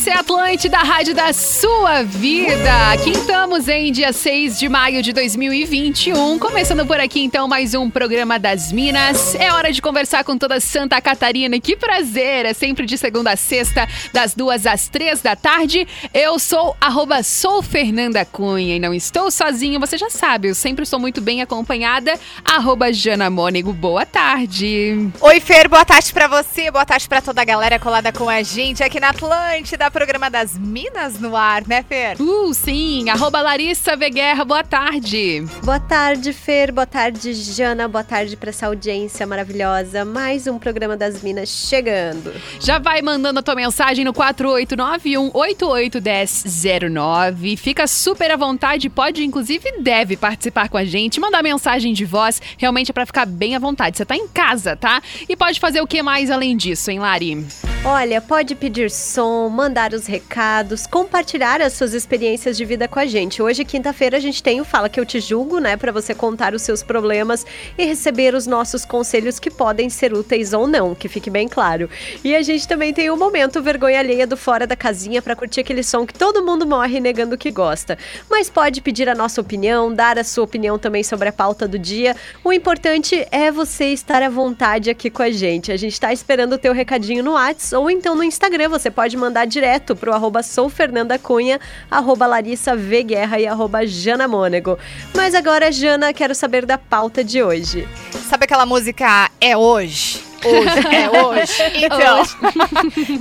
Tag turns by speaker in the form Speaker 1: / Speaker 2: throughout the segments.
Speaker 1: Essa é a Atlântida, a rádio da sua vida. Aqui estamos em dia 6 de maio de 2021. Começando por aqui, então, mais um programa das Minas. É hora de conversar com toda Santa Catarina. Que prazer! É sempre de segunda a sexta, das duas às três da tarde. Eu sou arroba sou Fernanda Cunha e não estou sozinho, você já sabe. Eu sempre estou muito bem acompanhada. Arroba Jana Mônego. Boa tarde.
Speaker 2: Oi, Fer, boa tarde pra você, boa tarde pra toda a galera colada com a gente aqui na Atlântida, programa das Minas no ar, né, Fer?
Speaker 1: Uh, sim. Arroba Larissa Veguerra, boa tarde.
Speaker 3: Boa tarde, Fer. Boa tarde, Jana. Boa tarde pra essa audiência maravilhosa. Mais um programa das Minas chegando.
Speaker 1: Já vai mandando a tua mensagem no 4891881009. Fica super à vontade, pode, inclusive deve participar com a gente, mandar mensagem de voz, realmente é pra ficar bem à vontade. Você tá em casa, tá? E pode fazer o que mais além disso, hein, Lari?
Speaker 3: Olha, pode pedir som, mandar os recados, compartilhar as suas experiências de vida com a gente. Hoje, quinta-feira, a gente tem o Fala Que Eu Te Julgo, né? Para você contar os seus problemas e receber os nossos conselhos que podem ser úteis ou não, que fique bem claro. E a gente também tem o momento vergonha alheia do Fora da Casinha para curtir aquele som que todo mundo morre negando que gosta. Mas pode pedir a nossa opinião, dar a sua opinião também sobre a pauta do dia. O importante é você estar à vontade aqui com a gente. A gente está esperando o teu recadinho no WhatsApp ou então no Instagram. Você pode mandar direto pro arroba soufernandacunha, arroba Larissa V. Guerra e arroba Jana Mônego. Mas agora, Jana, quero saber da pauta de hoje.
Speaker 2: Sabe aquela música É Hoje? Hoje, é hoje. Então,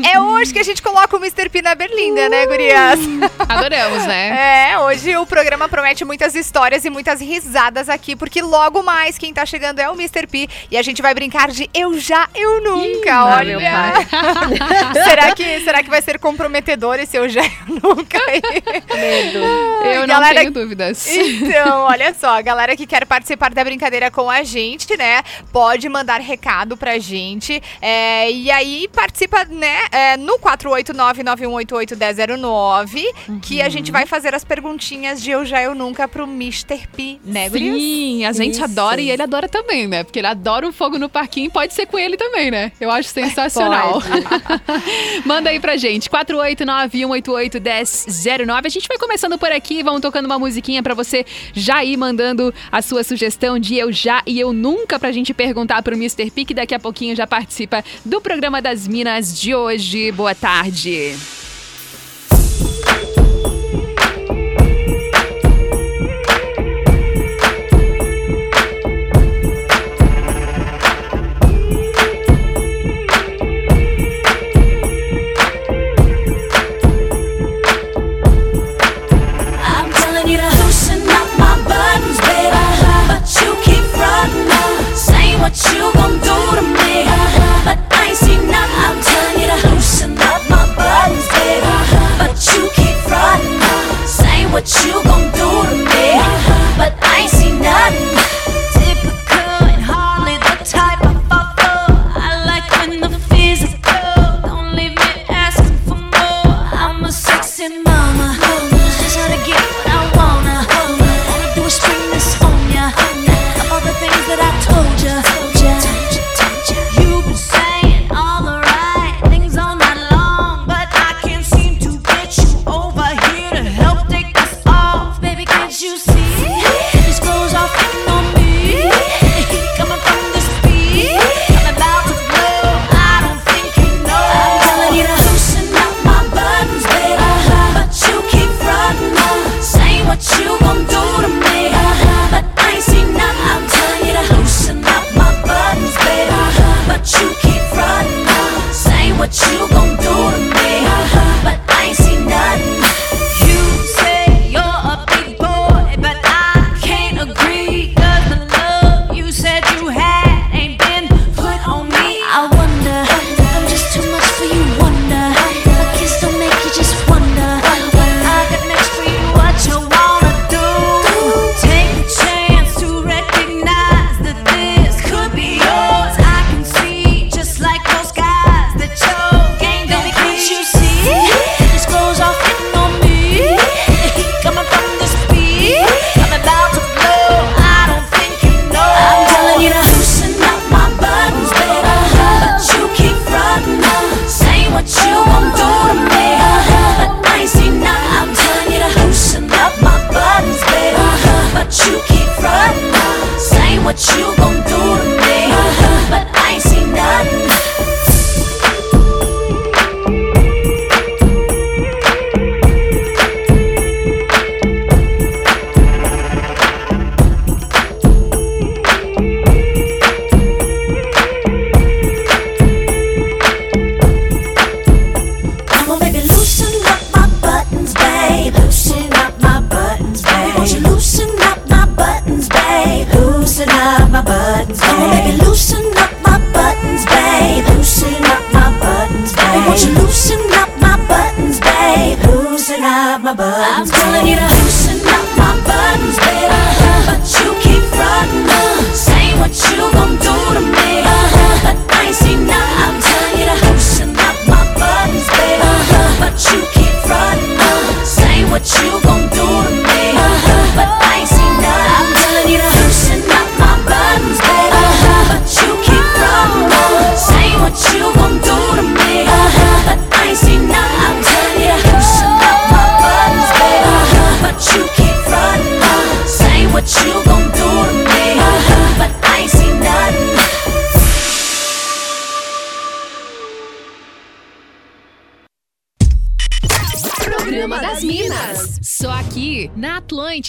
Speaker 2: é hoje que a gente coloca o Mr. P na berlinda, né, gurias?
Speaker 1: Adoramos, né?
Speaker 2: É, hoje o programa promete muitas histórias e muitas risadas aqui, porque logo mais quem tá chegando é o Mr. P e a gente vai brincar de eu já, eu nunca,
Speaker 1: Ih,
Speaker 2: olha.
Speaker 1: meu pai.
Speaker 2: será, que, será que vai ser comprometedor esse eu já, eu nunca?
Speaker 3: Medo.
Speaker 1: Eu não
Speaker 2: galera-
Speaker 1: tenho dúvidas.
Speaker 2: Então, olha só, a galera que quer participar da brincadeira com a gente, né, pode mandar recado pra gente. É, e aí participa, né, é, no 489-9188-1009, que a gente vai fazer as perguntinhas de eu já, eu nunca pro Mr. P, né, gurias?
Speaker 1: Sim, a gente
Speaker 3: Isso.
Speaker 1: adora e ele adora também, né? Porque ele adora um fogo no parquinho, pode ser com ele também, né? Eu acho sensacional. Manda aí pra gente, 489-188-1009. A gente vai começando por aqui, vamos tocando uma musiquinha pra você já ir mandando a sua sugestão de eu já e eu nunca pra gente perguntar pro Mr. P, que daqui a pouquinho já participa do programa das Minas de hoje. Boa tarde.
Speaker 4: What you gon' do to me.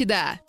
Speaker 5: Atlântida.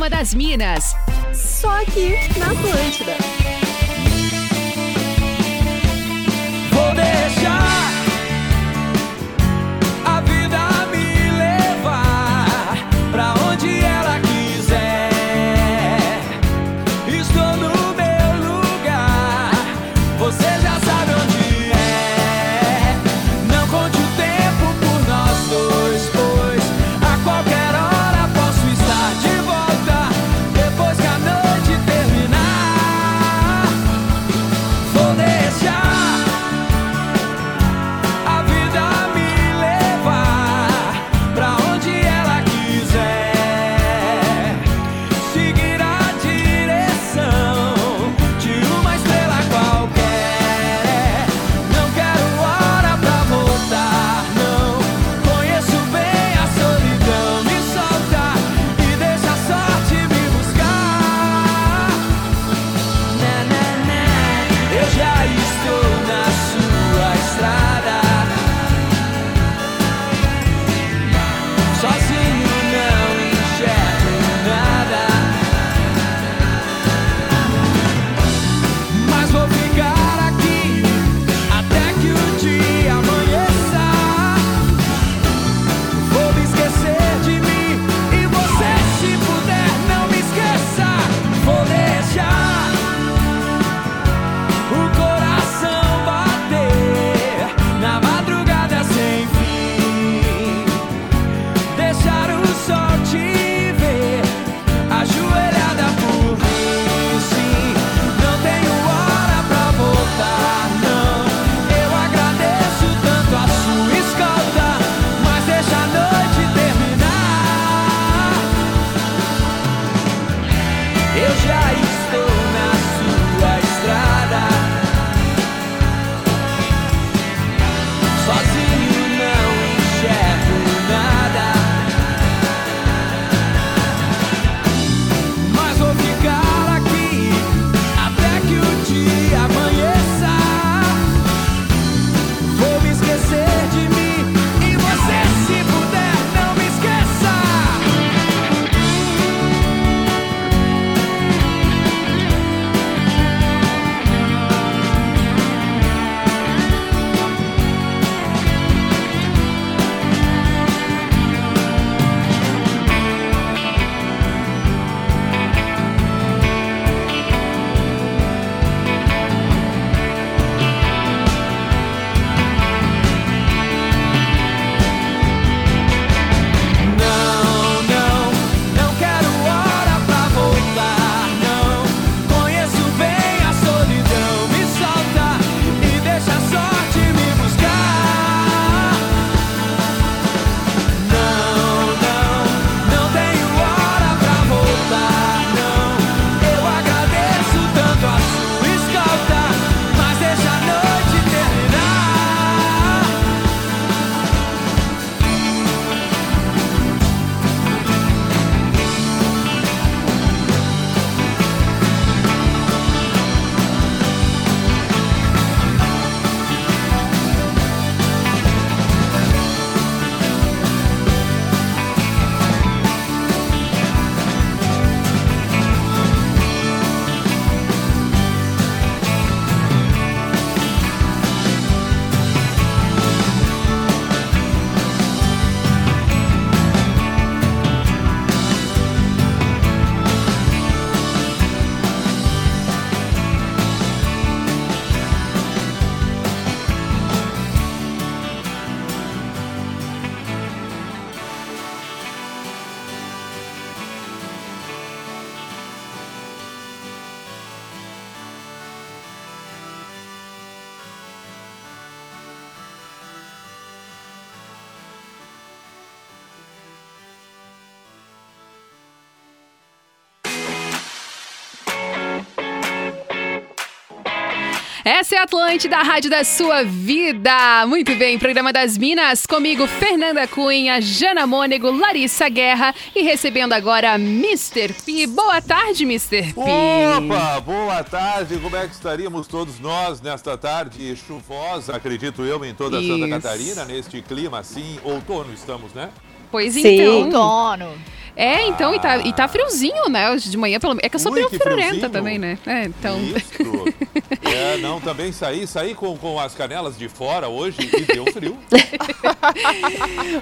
Speaker 5: Programa das Minas.
Speaker 6: Só aqui na Atlântida.
Speaker 1: Essa é a Atlântida, a rádio da sua vida. Muito bem, programa das Minas, comigo Fernanda Cunha, Jana Mônego, Larissa Guerra e recebendo agora Mr. P. Boa tarde, Mr. P.
Speaker 7: Opa, boa tarde. Como é que estaríamos todos nós nesta tarde chuvosa, acredito eu, em toda Santa
Speaker 1: Isso.
Speaker 7: Catarina, neste clima assim, outono estamos, né?
Speaker 1: Pois
Speaker 3: Sim.
Speaker 1: então.
Speaker 2: Outono.
Speaker 1: É, então, e tá, e tá friozinho, né? Hoje de manhã, pelo menos. É que eu sou
Speaker 7: Ui,
Speaker 1: meio também, né? É, então.
Speaker 7: Isso. É, não, também saí, saí com, com as canelas de fora hoje e deu frio.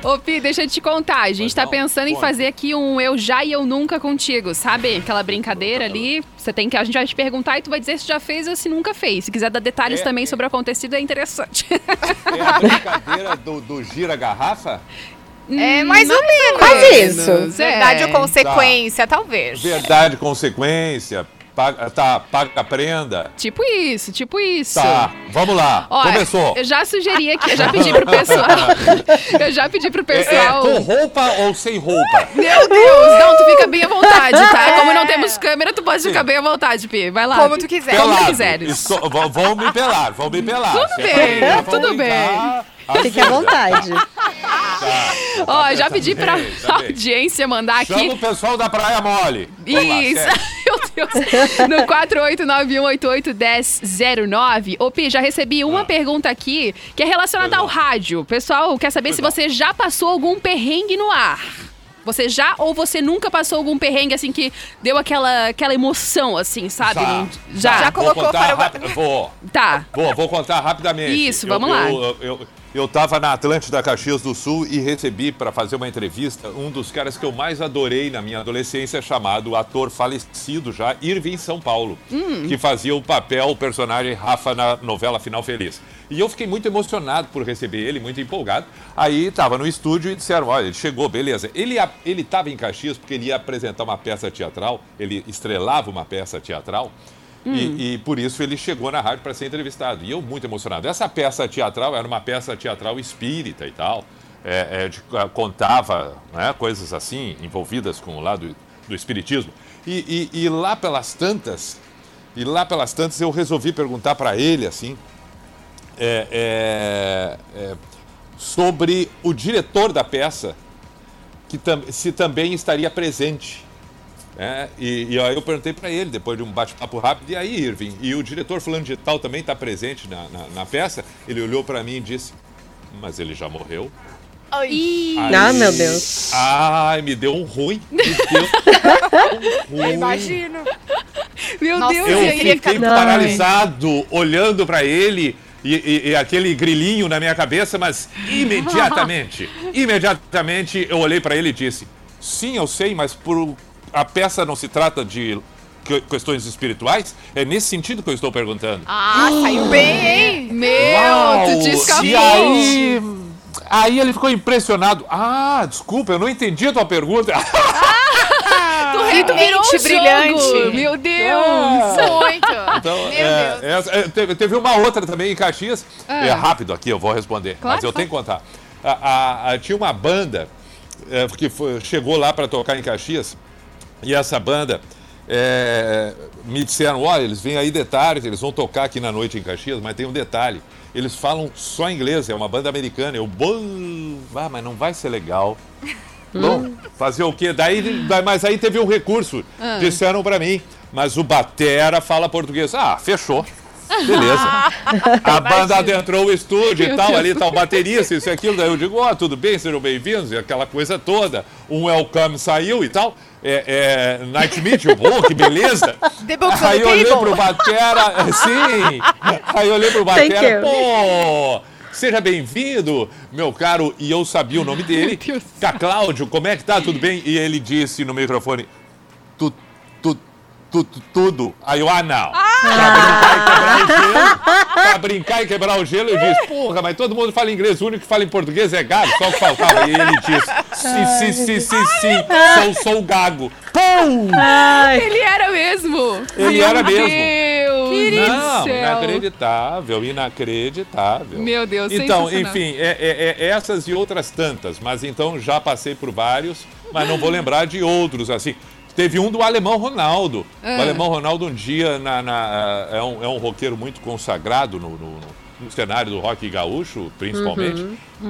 Speaker 1: Ô, Pi, deixa eu te contar. A gente
Speaker 7: Pois
Speaker 1: tá
Speaker 7: não,
Speaker 1: pensando em fazer aqui um eu já e eu nunca contigo, sabe? Aquela brincadeira ali. Você tem que. A gente vai te perguntar e tu vai dizer se já fez ou se nunca fez. Se quiser dar detalhes
Speaker 7: É,
Speaker 1: também
Speaker 7: é.
Speaker 1: sobre o acontecido, é interessante.
Speaker 7: É a brincadeira do, do gira-garrafa?
Speaker 2: É mais ou menos.
Speaker 3: Quase isso.
Speaker 2: Verdade
Speaker 1: É.
Speaker 2: ou consequência, talvez.
Speaker 7: Verdade, consequência, paga, tá, paga a prenda.
Speaker 1: Tipo isso, tipo isso.
Speaker 7: Tá, vamos lá,
Speaker 1: Ó,
Speaker 7: começou.
Speaker 1: Eu já sugeri aqui, eu já pedi pro pessoal. eu já pedi pro
Speaker 7: É, é,
Speaker 1: pessoal.
Speaker 7: com roupa ou sem roupa?
Speaker 1: Meu Deus! Não, tu fica bem à vontade, tá? Como não temos câmera, tu pode ficar bem à vontade, Pi. Vai lá.
Speaker 2: Como tu quiser.
Speaker 1: Como tu
Speaker 7: Pelado.
Speaker 1: quiseres.
Speaker 7: Estou- vão- vão me pelar, vão me pelar.
Speaker 1: Tudo
Speaker 7: Se é
Speaker 1: bem,
Speaker 7: pra vão
Speaker 1: tudo
Speaker 7: brincar,
Speaker 3: Fique à
Speaker 7: assim.
Speaker 3: vontade.
Speaker 7: Tá,
Speaker 1: Ó,
Speaker 7: tá
Speaker 1: já
Speaker 7: bem,
Speaker 1: pedi pra
Speaker 7: tá bem, tá bem.
Speaker 1: audiência mandar aqui.
Speaker 7: Chama o pessoal da Praia Mole. Lá,
Speaker 1: Isso,
Speaker 7: segue.
Speaker 1: meu Deus. No 4891881009. Ô, Pi, já recebi uma
Speaker 7: Ah.
Speaker 1: pergunta aqui que é relacionada
Speaker 7: Pois
Speaker 1: ao
Speaker 7: não.
Speaker 1: rádio. O pessoal quer saber
Speaker 7: Pois
Speaker 1: se
Speaker 7: não.
Speaker 1: você já passou algum perrengue no ar. Você já ou você nunca passou algum perrengue assim que deu aquela, aquela emoção, assim, sabe?
Speaker 7: Tá, tá.
Speaker 1: Já.
Speaker 2: Já
Speaker 7: Vou
Speaker 2: colocou
Speaker 7: contar
Speaker 2: para o-
Speaker 7: Vou,
Speaker 1: Tá.
Speaker 7: vou, vou contar rapidamente.
Speaker 1: Isso,
Speaker 7: Eu-
Speaker 1: vamos lá.
Speaker 7: Eu, eu, eu tava na Atlântida Caxias do Sul e recebi para fazer uma entrevista um dos caras que eu mais adorei na minha adolescência, chamado ator falecido já, Irving São Paulo,
Speaker 1: Hum.
Speaker 7: que fazia o papel, o personagem Rafa na novela Final Feliz. E eu fiquei muito emocionado por receber ele, muito empolgado. Aí tava no estúdio e disseram: olha, ele chegou, beleza. Ele estava em Caxias porque ele ia apresentar uma peça teatral, ele estrelava uma peça teatral. E, e por isso ele chegou na rádio para ser entrevistado. E eu muito emocionado. Essa peça teatral era uma peça teatral espírita e tal. É, é, de- ah, contava né, coisas assim, envolvidas com o lado do espiritismo. E, e- e lá pelas tantas, e lá pelas tantas eu resolvi perguntar para ele assim, é, é, é, sobre o diretor da peça, que tam- se também estaria presente. Né? e, e aí eu perguntei para ele, depois de um bate-papo rápido, e aí, Irving? E o diretor fulano de tal também está presente na, na, na peça? Ele olhou para mim e disse, mas ele já morreu? Aí-
Speaker 3: Ah, meu Deus.
Speaker 7: Ai, me deu um ruim. Me deu um ruim.
Speaker 2: Imagino.
Speaker 1: meu
Speaker 2: Nossa,
Speaker 1: Deus,
Speaker 7: Eu
Speaker 1: e
Speaker 2: queria
Speaker 7: fiquei
Speaker 3: Não.
Speaker 7: paralisado, olhando para ele e, e- e aquele grilinho na minha cabeça, mas imediatamente, imediatamente eu olhei para ele e disse: Sim, eu sei, mas por a peça não se trata de que- questões espirituais? É nesse sentido que eu estou perguntando.
Speaker 2: Ah, saiu bem, hein?
Speaker 1: Meu,
Speaker 7: Uau!
Speaker 1: tu te escapou.
Speaker 7: E aí, aí ele ficou impressionado. Ah, desculpa, eu não entendi a tua pergunta.
Speaker 2: Que
Speaker 1: tu virou
Speaker 2: mente
Speaker 1: o
Speaker 2: brilhante.
Speaker 1: jogo. Meu Deus.
Speaker 2: Muito.
Speaker 7: Então,
Speaker 2: Meu
Speaker 7: é,
Speaker 2: Deus.
Speaker 7: essa- é, teve, teve uma outra também em Caxias. É rápido aqui, eu vou responder.
Speaker 1: Claro,
Speaker 7: mas eu tenho que contar. A- a- a- tinha uma banda é, que foi- chegou lá para tocar em Caxias. E essa banda é, me disseram: olha, eles vêm aí detalhes, eles vão tocar aqui na noite em Caxias, mas tem um detalhe. Eles falam só inglês, é uma banda americana. Eu, bom, ah, mas não vai ser legal. Bom, fazer o quê? Daí, mas aí teve um recurso. Disseram pra mim, mas o Batera fala português. Ah, fechou. Beleza. A banda adentrou o estúdio e tal, ali tá o baterista, isso e aquilo. Daí eu digo, ó, tudo bem, sejam bem-vindos, e aquela coisa toda. Um welcome saiu e tal. É, é, night to meet you, oh, que beleza. Aí
Speaker 2: the
Speaker 7: eu olhei pro Batera, sim. Aí eu olhei pro Batera, pô, seja bem-vindo, meu caro. E eu sabia o nome dele. Cá, Cláudio, como é que tá? Tudo bem? E ele disse no microfone, tu, tu, tu, tu- tudo. Aí eu, ah, não. Pra brincar e quebrar o gelo. Pra brincar e quebrar o gelo, eu disse, porra, mas todo mundo fala inglês, o único que fala em português é gago, só que faltava. E ele disse, sim, sim, sim, sim, sim, sou, sou gago. Pum!
Speaker 3: Ai,
Speaker 1: Ele era mesmo.
Speaker 7: Ele
Speaker 1: Meu
Speaker 7: era mesmo.
Speaker 1: Deus
Speaker 7: Não,
Speaker 1: céu.
Speaker 7: inacreditável, inacreditável.
Speaker 1: Meu Deus,
Speaker 7: Então, enfim, é, é- é essas e outras tantas, mas então já passei por vários, mas não vou lembrar de outros assim. Teve um do Alemão Ronaldo.
Speaker 1: Ah.
Speaker 7: O Alemão Ronaldo um dia na, na- é, um, é um roqueiro muito consagrado no, no- no cenário do rock gaúcho, principalmente.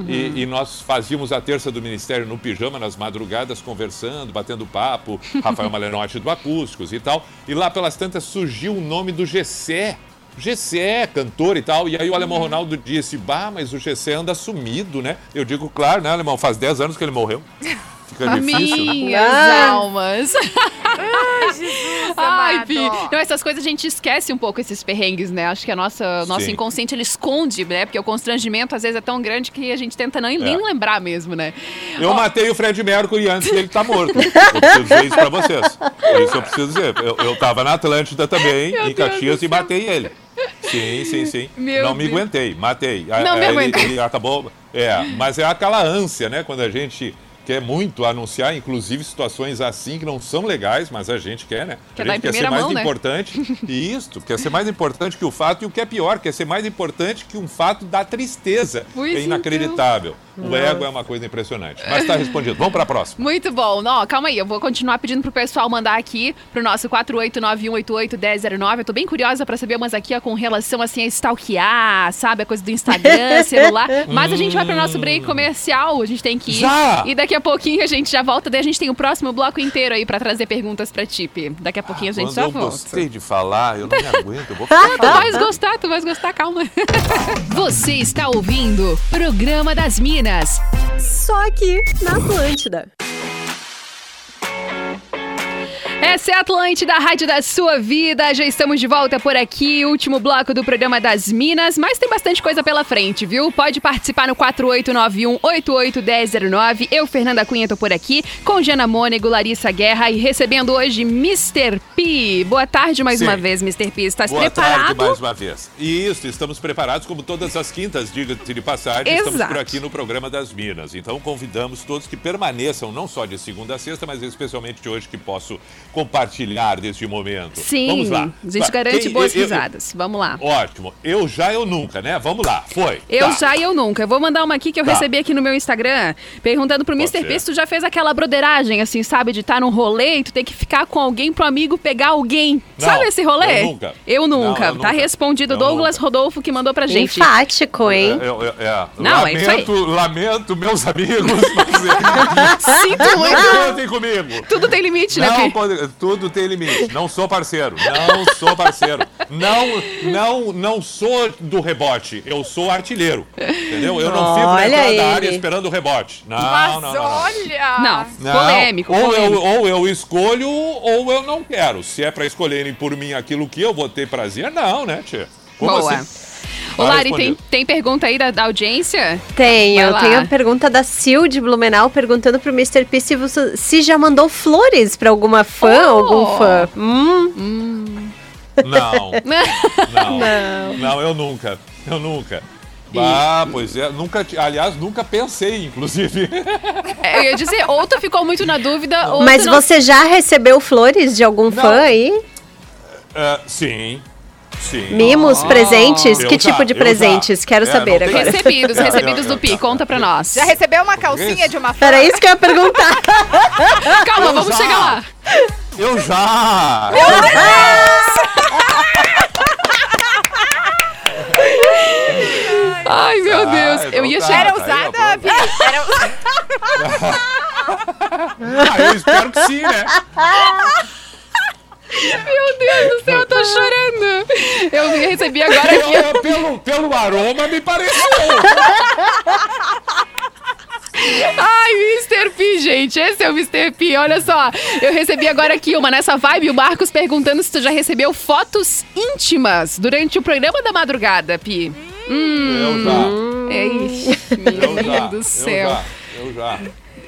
Speaker 7: E, e nós fazíamos a terça do Ministério no pijama, nas madrugadas, conversando, batendo papo. Rafael Malenotti do Acústicos e tal. E lá pelas tantas surgiu o nome do Gessé. Gessé, cantor e tal. E aí o Alemão Ronaldo disse, bah, mas o Gessé anda sumido, né? Eu digo, claro, né, Alemão? Faz 10 anos que ele morreu. Fica difícil?
Speaker 1: Minhas
Speaker 3: Ah.
Speaker 1: almas.
Speaker 2: Ai, Jesus
Speaker 1: Ai. Pi. Não, essas coisas a gente esquece um pouco esses perrengues, né? Acho que a nossa, o nosso
Speaker 7: Sim.
Speaker 1: inconsciente ele esconde, né? Porque o constrangimento às vezes é tão grande que a gente tenta nem, nem lembrar mesmo, né?
Speaker 7: Eu matei o Fred Mercury antes dele estar morto. Eu preciso dizer isso pra vocês. Isso eu preciso dizer. Eu, eu tava na Atlântida também,
Speaker 1: Meu
Speaker 7: em
Speaker 1: Deus
Speaker 7: Caxias, e matei ele. Sim, sim, sim.
Speaker 1: Meu
Speaker 7: não me
Speaker 1: Deus.
Speaker 7: aguentei, matei.
Speaker 1: Não me
Speaker 7: ele,
Speaker 1: aguentei.
Speaker 7: ele acabou. É, mas é aquela ânsia, né? Quando a gente quer muito anunciar, inclusive situações assim que não são legais, mas a gente quer, né?
Speaker 1: Quer
Speaker 7: a gente quer ser mais
Speaker 1: mão, né?
Speaker 7: importante. E isso, quer ser mais importante que o fato, e o que é pior, quer ser mais importante que um fato da tristeza.
Speaker 1: Pois
Speaker 7: é inacreditável. O ego é uma coisa impressionante. Mas tá respondido. Vamos pra próxima.
Speaker 1: Muito bom. Não, calma aí, eu vou continuar pedindo pro pessoal mandar aqui pro nosso 48918811009. Eu tô bem curiosa pra saber umas aqui ó, com relação assim a stalkear, sabe? A coisa do Instagram, celular. Mas a gente vai pro nosso break comercial, a gente tem que ir.
Speaker 7: Já?
Speaker 1: E daqui a pouquinho a gente já volta, daí a gente tem o próximo bloco inteiro aí pra trazer perguntas pra Tipe. Daqui a pouquinho a gente
Speaker 7: Quando
Speaker 1: já
Speaker 7: eu
Speaker 1: volta.
Speaker 7: gostei de falar, eu não me aguento, eu vou ficar
Speaker 1: Tu vais gostar, tu vais gostar, calma.
Speaker 8: Você está ouvindo Programa das Minas.
Speaker 3: Só aqui na Atlântida.
Speaker 1: Essa é a Atlântida, a rádio da sua vida. Já estamos de volta por aqui, último bloco do programa das Minas, mas tem bastante coisa pela frente, viu? Pode participar no 4891-881009. Eu, Fernanda Cunha, tô por aqui, com Jana Mônego, Larissa Guerra e recebendo hoje Mr. P. Boa tarde mais
Speaker 7: Sim.
Speaker 1: uma vez, Mr. P. Estás
Speaker 7: Boa
Speaker 1: preparado?
Speaker 7: tarde mais uma vez. Isso, estamos preparados como todas as quintas, diga-se de passagem, estamos
Speaker 1: Exato.
Speaker 7: por aqui no programa das Minas. Então convidamos todos que permaneçam, não só de segunda a sexta, mas especialmente de hoje que posso compartilhar deste momento.
Speaker 1: Sim,
Speaker 7: Vamos lá.
Speaker 1: a gente garante
Speaker 7: Quem-
Speaker 1: boas
Speaker 7: eu- eu-
Speaker 1: risadas. Vamos lá.
Speaker 7: Ótimo. Eu já, eu nunca, né? Vamos lá. Foi.
Speaker 1: Eu
Speaker 7: Tá.
Speaker 1: já e eu nunca. Eu vou mandar uma aqui que eu
Speaker 7: Tá.
Speaker 1: recebi aqui no meu Instagram, perguntando pro
Speaker 7: Pode
Speaker 1: Mr. P se tu já fez aquela broderagem, assim, sabe? De estar num rolê e tu ter que ficar com alguém pro amigo pegar alguém.
Speaker 7: Não,
Speaker 1: sabe esse rolê?
Speaker 7: eu nunca.
Speaker 1: Eu nunca.
Speaker 7: Não, eu
Speaker 1: Tá
Speaker 7: nunca.
Speaker 1: respondido
Speaker 7: Eu
Speaker 1: Douglas
Speaker 7: nunca.
Speaker 1: Rodolfo que mandou pra gente.
Speaker 3: Enfático, hein?
Speaker 7: É, eu- eu- é.
Speaker 1: Não, é isso aí.
Speaker 7: lamento, lamento, meus amigos, mas
Speaker 1: Sinto
Speaker 7: não
Speaker 1: muito.
Speaker 7: contem comigo.
Speaker 1: Tudo tem limite, né,
Speaker 7: Não, pode- tudo tem limite. Não sou parceiro. Não sou parceiro. Não, não, não sou do rebote. Eu sou artilheiro. Entendeu? Eu não fico na entrada da
Speaker 3: ele.
Speaker 7: área esperando o rebote. Não,
Speaker 2: Mas
Speaker 7: não, não, não.
Speaker 2: olha!
Speaker 1: Não,
Speaker 7: Não,
Speaker 1: polêmico,
Speaker 7: ou
Speaker 1: polêmico.
Speaker 7: Eu, ou eu escolho ou eu não quero. Se é pra escolherem por mim aquilo que eu vou ter prazer, não, né, tia? Como
Speaker 1: Boa.
Speaker 7: assim?
Speaker 1: Ô,
Speaker 7: Tá
Speaker 1: Lari, tem, tem pergunta aí da, da audiência?
Speaker 3: Tenho, tenho a pergunta da Sil de Blumenau perguntando pro Mr. P se, você, se já mandou flores pra alguma fã,
Speaker 1: Oh.
Speaker 3: algum fã. Hum,
Speaker 7: Não. Não. Não, eu nunca. Eu nunca. Ah, pois é. Nunca, aliás, nunca pensei, inclusive.
Speaker 1: É, Eu ia dizer, ou tu ficou muito na dúvida, ou
Speaker 3: Mas
Speaker 1: não...
Speaker 3: você já recebeu flores de algum fã aí?
Speaker 7: Ah, sim. Sim.
Speaker 3: Mimos, presentes?
Speaker 7: Eu
Speaker 3: que
Speaker 7: já,
Speaker 3: tipo de presentes?
Speaker 7: já.
Speaker 3: Quero
Speaker 7: É,
Speaker 3: saber agora.
Speaker 1: Recebidos,
Speaker 7: É,
Speaker 1: recebidos do Pi, conta pra nós.
Speaker 2: Já recebeu uma calcinha de uma fã?
Speaker 3: Era isso que eu ia perguntar.
Speaker 1: Calma,
Speaker 7: Eu
Speaker 1: vamos
Speaker 7: já.
Speaker 1: chegar lá.
Speaker 7: Eu já!
Speaker 1: Ai, meu
Speaker 7: Ah,
Speaker 1: Deus. Eu ia
Speaker 7: tá.
Speaker 1: chegar...
Speaker 2: Era
Speaker 7: Tá aí,
Speaker 2: usada, Pi? Era...
Speaker 7: Ah, eu espero que sim, né?
Speaker 1: Meu Deus do céu, eu tô chorando. Eu recebi agora aqui...
Speaker 7: Eu- pelo, pelo aroma, me pareceu.
Speaker 1: Ai, Mr. P, gente, esse é o Mr. P. Olha só, eu recebi agora aqui uma nessa vibe, o Marcos perguntando se tu já recebeu fotos íntimas durante o programa da madrugada, Pi.
Speaker 7: Eu já.
Speaker 1: É isso,
Speaker 7: Eu já.
Speaker 1: menino do
Speaker 7: Eu
Speaker 1: céu.
Speaker 7: já. Eu já.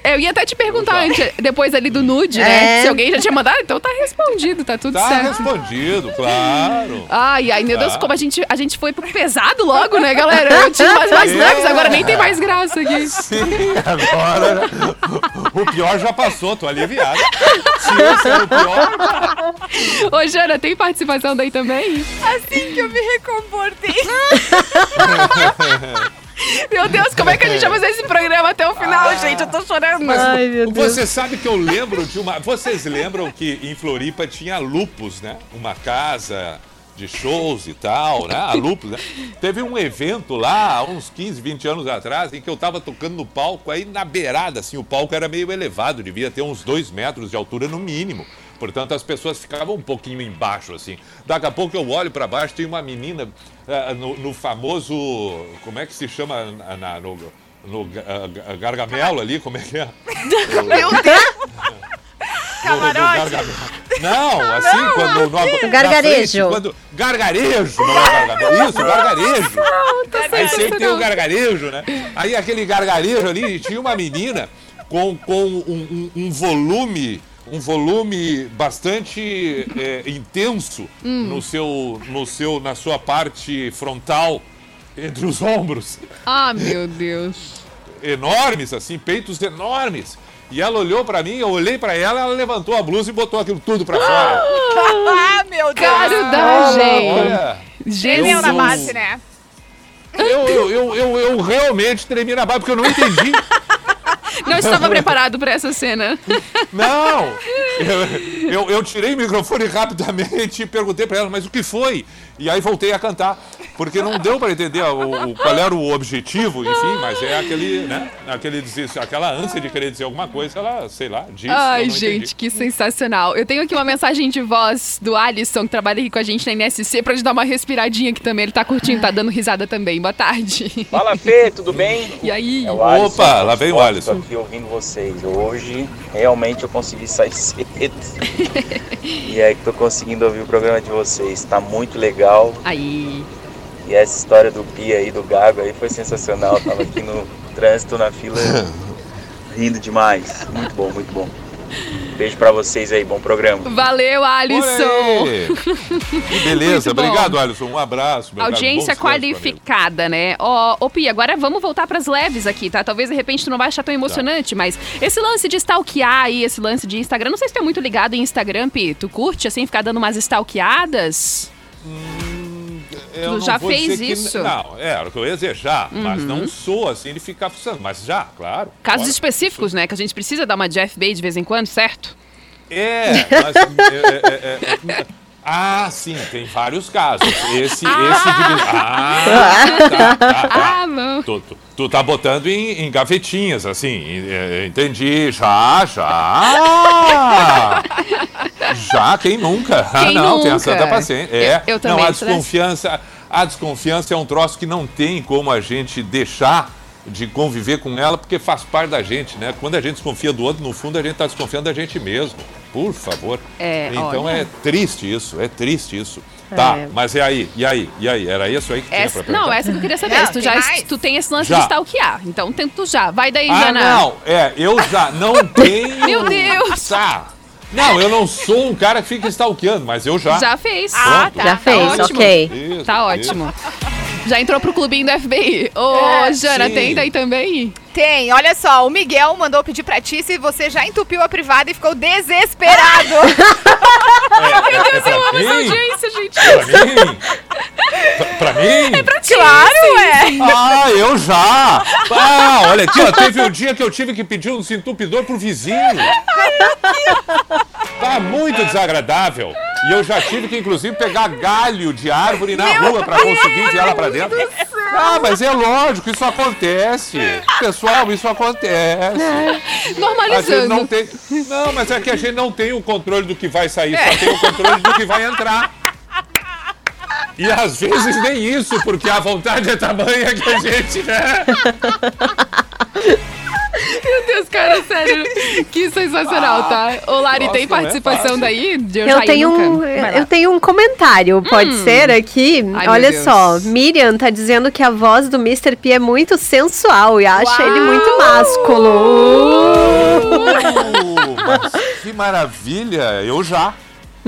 Speaker 1: Eu ia até te perguntar antes, depois ali do nude, né?
Speaker 3: É.
Speaker 1: Se alguém já tinha mandado, então tá respondido, tá tudo
Speaker 7: Tá
Speaker 1: certo.
Speaker 7: respondido, claro.
Speaker 1: Ai, ai, meu Deus,
Speaker 7: Tá.
Speaker 1: como a gente, a gente foi pro pesado logo, né, galera? Eu tinha mais
Speaker 7: É.
Speaker 1: leves, agora nem tem mais graça aqui.
Speaker 7: Sim, agora o pior já passou, tô aliviado. Se esse era o pior,
Speaker 1: Ô, Jana, tem participação daí também?
Speaker 2: Assim que eu me recomportei.
Speaker 1: Meu Deus, como é que a gente vai fazer esse programa até o final, gente? Eu tô chorando.
Speaker 3: Ai, meu Deus.
Speaker 7: Você sabe que eu lembro de uma. Vocês lembram que em Floripa tinha Lupus, né? Uma casa de shows e tal, né? A Lupus, né? Teve um evento lá, há uns 15, 20 anos atrás, em que eu tava tocando no palco, aí na beirada, assim, o palco era meio elevado, devia ter uns dois metros de altura no mínimo. Portanto, as pessoas ficavam um pouquinho embaixo, assim. Daqui a pouco eu olho para baixo, tem uma menina no, no famoso. Como é que se chama na, na- no, no ga- gargamelo ali? Como é que é?
Speaker 2: Meu Deus!
Speaker 7: No- no gargamelo. Não, assim, quando. No,
Speaker 3: Gargarejo.
Speaker 7: frente, quando, gargarejo, não é gargamelo. Isso, gargarejo. Aí sempre tem o gargarejo, né? Aí aquele gargarejo ali, tinha uma menina com, com um, um- um volume, um volume bastante é, intenso no seu, no seu, na sua parte frontal, entre os ombros.
Speaker 1: Ah, meu Deus.
Speaker 7: Enormes, assim, peitos enormes. E ela olhou pra mim, eu olhei pra ela, ela levantou a blusa e botou aquilo tudo pra fora.
Speaker 2: Ah, meu Deus!
Speaker 1: Caridade.
Speaker 7: Olha,
Speaker 2: Tremeu na
Speaker 7: eu-
Speaker 2: base, né?
Speaker 7: Eu, eu, eu, eu, realmente tremi na base, porque eu não entendi.
Speaker 1: Não estava preparado pra essa cena.
Speaker 7: Não! Eu, eu, eu tirei o microfone rapidamente e perguntei pra ela, mas o que foi? E aí voltei a cantar, porque não deu pra entender o, o- qual era o objetivo, enfim, mas é aquele, né, aquele, aquela ânsia de querer dizer alguma coisa, ela, sei lá, disse.
Speaker 1: Ai,
Speaker 7: não entendi.
Speaker 1: gente, que sensacional. Eu tenho aqui uma mensagem de voz do Alisson, que trabalha aqui com a gente na NSC, pra te dar uma respiradinha aqui também. Ele tá curtindo, tá dando risada também. Boa tarde.
Speaker 9: Fala Fê, tudo bem?
Speaker 1: E aí?
Speaker 9: É Alisson,
Speaker 7: Opa, lá vem o Alisson.
Speaker 9: aqui ouvindo vocês. Hoje realmente eu consegui sair cedo. e aí que tô conseguindo ouvir o programa de vocês. Tá muito legal.
Speaker 1: Aí.
Speaker 9: E essa história do Pia aí, do Gago aí foi sensacional. Tava aqui no trânsito, na fila, rindo demais. Muito bom, muito bom. Beijo pra vocês aí, bom programa.
Speaker 1: Valeu, Alisson.
Speaker 7: Beleza, obrigado, Alisson. Um abraço. meu caro.
Speaker 1: Audiência
Speaker 7: amigo.
Speaker 1: qualificada, né? Ó, ô Pia, agora vamos voltar pras leves aqui, tá? Talvez de repente tu não vai achar tão emocionante, mas esse lance de stalkear aí, esse lance de Instagram, não sei se tu é muito ligado em Instagram, Pi. Tu curte, assim, ficar dando umas stalkeadas?
Speaker 7: Eu
Speaker 1: Tu já fez
Speaker 7: que-
Speaker 1: isso? Uhum.
Speaker 7: não, é, era o que eu ia dizer já, mas não sou assim de ficar funcionando. Mas já, claro.
Speaker 1: Casos
Speaker 7: claro.
Speaker 1: específicos, né? Que a gente precisa dar uma de FB de vez em quando, certo?
Speaker 7: É, mas. é, é, é, é, ah, sim, tem vários casos. Esse, esse de. Ah, tá, tá, tá.
Speaker 1: Ah, não.
Speaker 7: Tu, tu, tu tá botando em, em gavetinhas, assim. Entendi. Já, já. Já, quem nunca? Ah,
Speaker 1: Quem
Speaker 7: não, tem a
Speaker 1: nunca?
Speaker 7: santa paciência. É,
Speaker 1: Eu- eu também,
Speaker 7: Não, a
Speaker 1: dessa.
Speaker 7: desconfiança, a desconfiança é um troço que não tem como a gente deixar de conviver com ela, porque faz parte da gente, né? Quando a gente desconfia do outro, no fundo a gente tá desconfiando da gente mesmo. Por favor.
Speaker 1: É,
Speaker 7: então
Speaker 1: olha.
Speaker 7: é triste isso, é triste isso. Tá,
Speaker 3: É.
Speaker 7: mas e aí? E aí? E aí? Era isso aí que tinha
Speaker 1: Essa,
Speaker 7: pra
Speaker 1: não, essa que eu queria saber.
Speaker 2: Não,
Speaker 1: se tu,
Speaker 2: tem
Speaker 1: já,
Speaker 2: mais?
Speaker 1: tu tem esse lance
Speaker 7: Já.
Speaker 1: de stalkear. Então, tem- tu já. Vai daí,
Speaker 7: Ah,
Speaker 1: Jana.
Speaker 7: não, é, eu já não tenho.
Speaker 1: Meu Deus!
Speaker 7: Tá. Não, eu não sou um cara que fica stalkeando, mas eu já.
Speaker 1: Já fez.
Speaker 2: Ah, tá.
Speaker 3: Já fez,
Speaker 1: ótimo.
Speaker 3: ok.
Speaker 7: Isso,
Speaker 1: Tá
Speaker 7: isso.
Speaker 1: ótimo. Já entrou pro clubinho do FBI. Ô,
Speaker 2: É,
Speaker 1: Jana,
Speaker 7: sim.
Speaker 1: tem daí também?
Speaker 2: Tem, olha só, o Miguel mandou pedir pra ti se você já entupiu a privada e ficou desesperado.
Speaker 7: Meu Deus, eu amo
Speaker 1: Essa audiência, gente.
Speaker 7: Pra mim? Pra, pra mim?
Speaker 2: claro, é.
Speaker 7: Ah, eu já! Ah, olha aqui, ó, teve um dia que eu tive que pedir um desentupidor pro vizinho. Tá muito desagradável. E eu já tive que, inclusive, pegar galho de árvore na rua pra conseguir enfiar lá pra dentro. Ah, mas é lógico, isso acontece. Pessoal, isso acontece. A gente não
Speaker 1: Normalizando.
Speaker 7: tem. Não, mas é que a gente não tem o controle do que vai sair, só tem o controle do que vai entrar. E às vezes nem isso, porque a vontade é tamanha que a gente. Né?
Speaker 1: Meu Deus, cara, sério. Que sensacional, tá? Ô, Lari,
Speaker 7: Nossa,
Speaker 1: tem
Speaker 7: é
Speaker 1: participação
Speaker 7: fácil.
Speaker 1: daí? De
Speaker 3: Eu tenho, um, eu tenho um comentário, pode ser aqui?
Speaker 1: Ai,
Speaker 3: Olha só, Miriam tá dizendo que a voz do Mr. P é muito sensual e acha ele muito másculo.
Speaker 7: Uh, mas que maravilha! Eu já.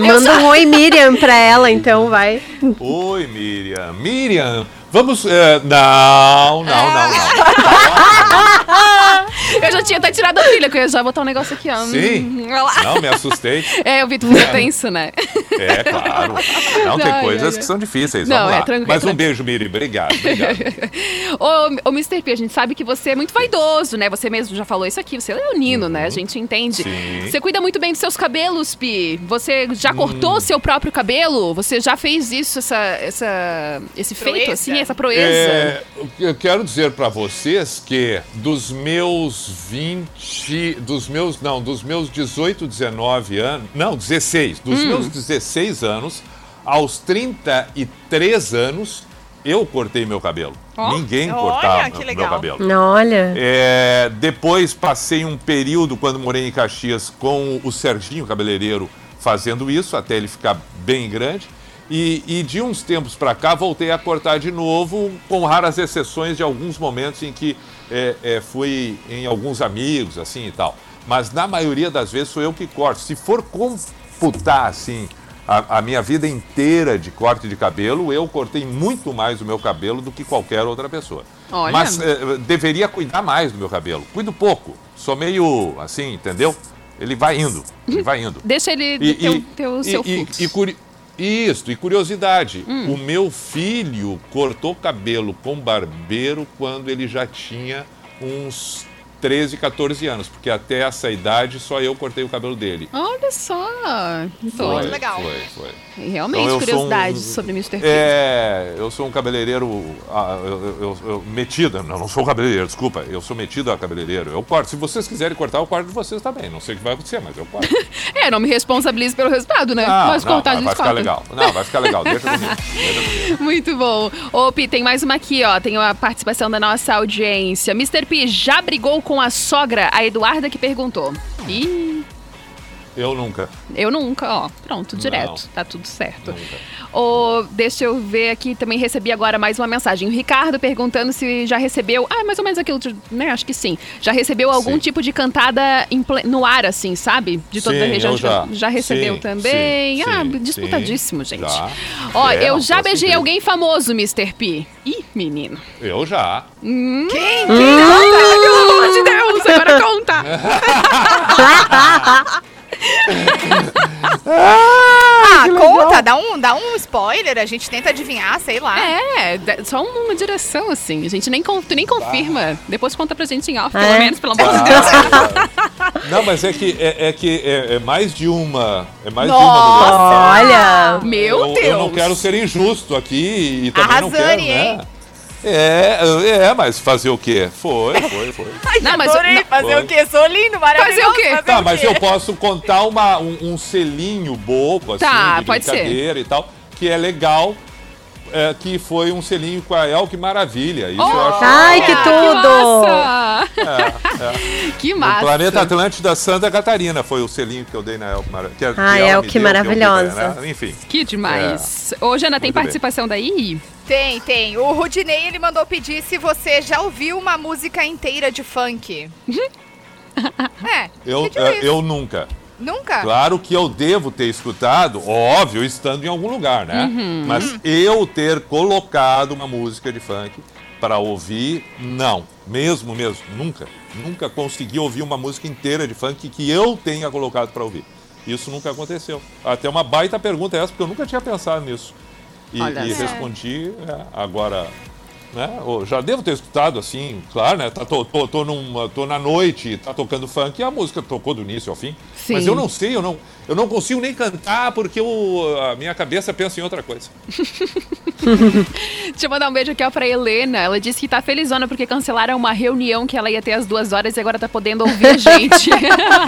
Speaker 3: Manda um oi, Miriam, pra ela, então, vai.
Speaker 7: Oi, Miriam. Miriam, vamos. eh, não, não, não, não.
Speaker 1: Eu já tinha até tirado a trilha, que eu ia já botar um negócio aqui, ó.
Speaker 7: Sim?
Speaker 1: Hum, lá.
Speaker 7: Não, me assustei.
Speaker 1: É, eu vi tu ficou tenso, né?
Speaker 7: É, claro. Não, tem
Speaker 1: Ai,
Speaker 7: coisas que são difíceis.
Speaker 1: Não,
Speaker 7: Vamos
Speaker 1: é
Speaker 7: lá.
Speaker 1: tranquilo,
Speaker 7: Mas um beijo, Miri. Obrigado. obrigado.
Speaker 1: Ô, ô, Mr. P, a gente sabe que você é muito vaidoso, né? Você mesmo já falou isso aqui, você é leonino, né? A gente entende.
Speaker 7: Uhum. Sim.
Speaker 1: Você cuida muito bem dos seus cabelos, Pi. Você já
Speaker 7: Hum.
Speaker 1: cortou seu próprio cabelo? Você já fez isso, essa, essa, esse feito,
Speaker 2: Proeza.
Speaker 1: assim, essa proeza?
Speaker 7: É, eu quero dizer para vocês que dos meus 20, dos meus, não, dos meus 18, 19 anos, não, 16, dos
Speaker 1: Hum.
Speaker 7: meus 16 anos aos 33 anos, eu cortei meu cabelo.
Speaker 1: Ó.
Speaker 7: Ninguém
Speaker 2: Olha,
Speaker 7: cortava
Speaker 2: que
Speaker 7: meu
Speaker 2: legal.
Speaker 7: cabelo.
Speaker 3: Olha.
Speaker 7: É, depois passei um período, quando morei em Caxias, com o Serginho Cabeleireiro fazendo isso, até ele ficar bem grande. E, e de uns tempos para cá voltei a cortar de novo, com raras exceções de alguns momentos em que é, é, fui em alguns amigos, assim e tal. Mas na maioria das vezes sou eu que corto. Se for computar assim a, a minha vida inteira de corte de cabelo, eu cortei muito mais o meu cabelo do que qualquer outra pessoa.
Speaker 1: Olha.
Speaker 7: Mas eh, deveria cuidar mais do meu cabelo. Cuido pouco. Sou meio assim, entendeu? Ele vai indo, ele vai indo.
Speaker 1: Deixa ele
Speaker 7: E,
Speaker 1: ter, o-
Speaker 7: e-
Speaker 1: ter o
Speaker 7: e-
Speaker 1: seu
Speaker 7: e-
Speaker 1: fluxo.
Speaker 7: e curi- Isso, e curiosidade.
Speaker 1: Hum.
Speaker 7: O meu filho cortou cabelo com barbeiro quando ele já tinha uns 13, 14 anos, porque até essa idade só eu cortei o cabelo dele.
Speaker 1: Olha só.
Speaker 2: Muito legal.
Speaker 7: Foi, foi.
Speaker 1: realmente,
Speaker 7: Então, eu sou
Speaker 1: curiosidades
Speaker 7: um-
Speaker 1: sobre Mr. P.
Speaker 7: É, eu sou um cabeleireiro ah, eu, eu- eu- metido. Não, não sou cabeleireiro, desculpa. Eu sou metido a cabeleireiro. Eu corto. Se vocês quiserem cortar, eu corto de vocês também. Não sei o que vai acontecer, mas eu corto.
Speaker 1: É, não me responsabilize pelo resultado, né?
Speaker 7: Não,
Speaker 1: Mas
Speaker 7: não,
Speaker 1: cortar a
Speaker 7: vai ficar legal. Não, vai ficar legal. Deixa comigo. Deixa comigo.
Speaker 1: Muito bom. Ô, Pi, tem mais uma aqui, ó. Tem a participação da nossa audiência. Mr. P já brigou com a sogra, a Eduarda, que perguntou. Ih,
Speaker 7: Eu nunca.
Speaker 1: eu nunca, ó. Pronto, direto.
Speaker 7: Não.
Speaker 1: Tá tudo certo.
Speaker 7: Nunca.
Speaker 1: Ô, deixa eu ver aqui, também recebi agora mais uma mensagem. O Ricardo perguntando se já recebeu. Ah, mais ou menos aquilo, de- né? Acho que sim. Já recebeu algum
Speaker 7: Sim.
Speaker 1: tipo de cantada no ar, assim, sabe? De toda a
Speaker 7: Sim,
Speaker 1: região.
Speaker 7: eu já.
Speaker 1: já recebeu
Speaker 7: Sim,
Speaker 1: também. ah,
Speaker 7: sim,
Speaker 1: disputadíssimo,
Speaker 7: sim,
Speaker 1: gente.
Speaker 7: já.
Speaker 1: Ó,
Speaker 7: É,
Speaker 1: eu já beijei alguém famoso, Mr. P. Ih, menino.
Speaker 7: Eu já.
Speaker 1: Hum.
Speaker 2: Quem?
Speaker 1: Pelo amor de Deus, agora conta.
Speaker 2: Ah, conta, dá um, dá um spoiler, a gente tenta adivinhar, sei lá.
Speaker 1: É, só uma direção, assim. A gente nem, nem confirma. Depois conta pra gente em off, pelo
Speaker 3: É?
Speaker 1: menos, pelo amor de Deus.
Speaker 7: Não, mas é que é, é que é, é mais de uma. É mais
Speaker 2: Nossa!
Speaker 7: de uma mulher.
Speaker 3: Olha.
Speaker 1: Meu
Speaker 7: eu,
Speaker 1: Deus.
Speaker 7: eu não quero ser injusto aqui e também não
Speaker 2: Arrasane,
Speaker 7: quero,
Speaker 2: hein?
Speaker 7: né? É, é, mas fazer o quê? Foi, foi, foi.
Speaker 2: Ai,
Speaker 1: Não, mas-
Speaker 2: adorei
Speaker 1: não,
Speaker 2: fazer
Speaker 7: foi.
Speaker 2: o quê? Sou lindo, maravilhoso.
Speaker 1: Fazer o quê?
Speaker 2: fazer
Speaker 7: Tá,
Speaker 2: o
Speaker 7: mas
Speaker 2: quê?
Speaker 7: eu posso contar uma, um, um selinho bobo, assim,
Speaker 1: Tá,
Speaker 7: de
Speaker 1: pode ser.
Speaker 7: brincadeira e tal, que é legal, é, que foi um selinho com a El, que maravilha. Isso eu acho
Speaker 3: Ai, que
Speaker 1: Que
Speaker 3: tudo!
Speaker 1: massa! Que
Speaker 7: No
Speaker 1: massa.
Speaker 7: Planeta Atlântida Santa Catarina foi o selinho que eu dei na El. que Que, que
Speaker 3: Ai,
Speaker 7: El
Speaker 3: que
Speaker 7: deu,
Speaker 3: maravilhosa.
Speaker 7: me dei, né? Enfim.
Speaker 1: Que demais. Ô, Jana, tem
Speaker 7: Muito bem.
Speaker 1: participação daí?
Speaker 2: Tem, tem. O Rudinei, ele mandou pedir se você já ouviu uma música inteira de funk. é,
Speaker 7: Eu,
Speaker 2: pediu
Speaker 7: é, eu nunca.
Speaker 2: Nunca?
Speaker 7: Claro que eu devo ter escutado, óbvio, estando em algum lugar, né? Mas eu ter colocado uma música de funk para ouvir, não. Mesmo, mesmo, nunca. Nunca consegui ouvir uma música inteira de funk que eu tenha colocado para ouvir. Isso nunca aconteceu. Até uma baita pergunta essa, porque eu nunca tinha pensado nisso. E, e respondi é, agora. Né? Já devo ter escutado assim, claro, né? Tá, tô, tô, tô, numa- tô na noite, tá tocando funk e a música tocou do início ao fim.
Speaker 1: Sim.
Speaker 7: Mas eu não sei, eu não, eu não consigo nem cantar porque eu, a minha cabeça pensa em outra coisa.
Speaker 1: Deixa eu mandar um beijo aqui ó, pra Helena. Ela disse que tá felizona porque cancelaram uma reunião que ela ia ter às duas horas e agora tá podendo ouvir a gente.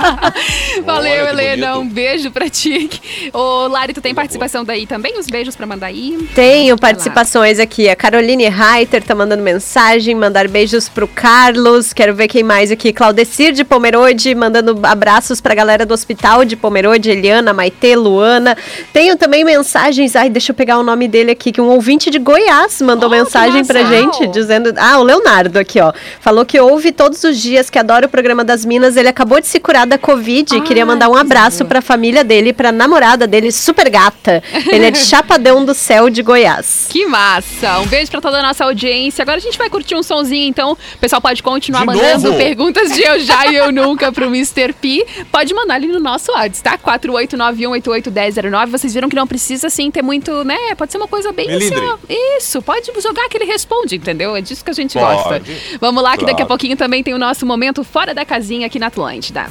Speaker 1: Valeu,
Speaker 7: Olha
Speaker 1: Helena.
Speaker 7: bonito.
Speaker 1: Um beijo pra ti. Ô, Lari, tu tem participação daí também? Os beijos pra mandar aí?
Speaker 3: Tenho participações aqui. A Caroline Reiter tá mandando mensagem, mandar beijos pro Carlos. Quero ver quem mais aqui. Claudecir de Pomerode, mandando abraços pra galera do Hospital de Pomerode, Cleide, Eliana, Maite, Luana. Tenho também mensagens. Ai, deixa eu pegar o nome dele aqui, que um ouvinte de Goiás mandou
Speaker 1: oh,
Speaker 3: mensagem pra gente, dizendo. Ah, o Leonardo aqui, ó. Falou que ouve todos os dias, que adora o programa das Minas. Ele acabou de se curar da Covid e
Speaker 1: ah,
Speaker 3: queria mandar um abraço pra família dele, pra namorada dele, super gata. Ele é de Chapadão do Céu de Goiás.
Speaker 1: Que massa! Um beijo pra toda a nossa audiência. Agora a gente vai curtir um sonzinho, então. O pessoal pode continuar
Speaker 7: de
Speaker 1: mandando
Speaker 7: novo?
Speaker 1: perguntas de eu já e eu nunca pro Mr. P. Pode mandar ali no nosso WhatsApp, tá? 489188109. Vocês viram que não precisa, assim, ter muito, né? Pode ser uma coisa bem... Assim,
Speaker 7: Melindre.
Speaker 1: Isso, pode jogar que ele responde, entendeu? É disso que a gente
Speaker 7: pode.
Speaker 1: gosta. Vamos lá, que claro. daqui a pouquinho também tem o nosso momento Fora da Casinha aqui na Atlântida.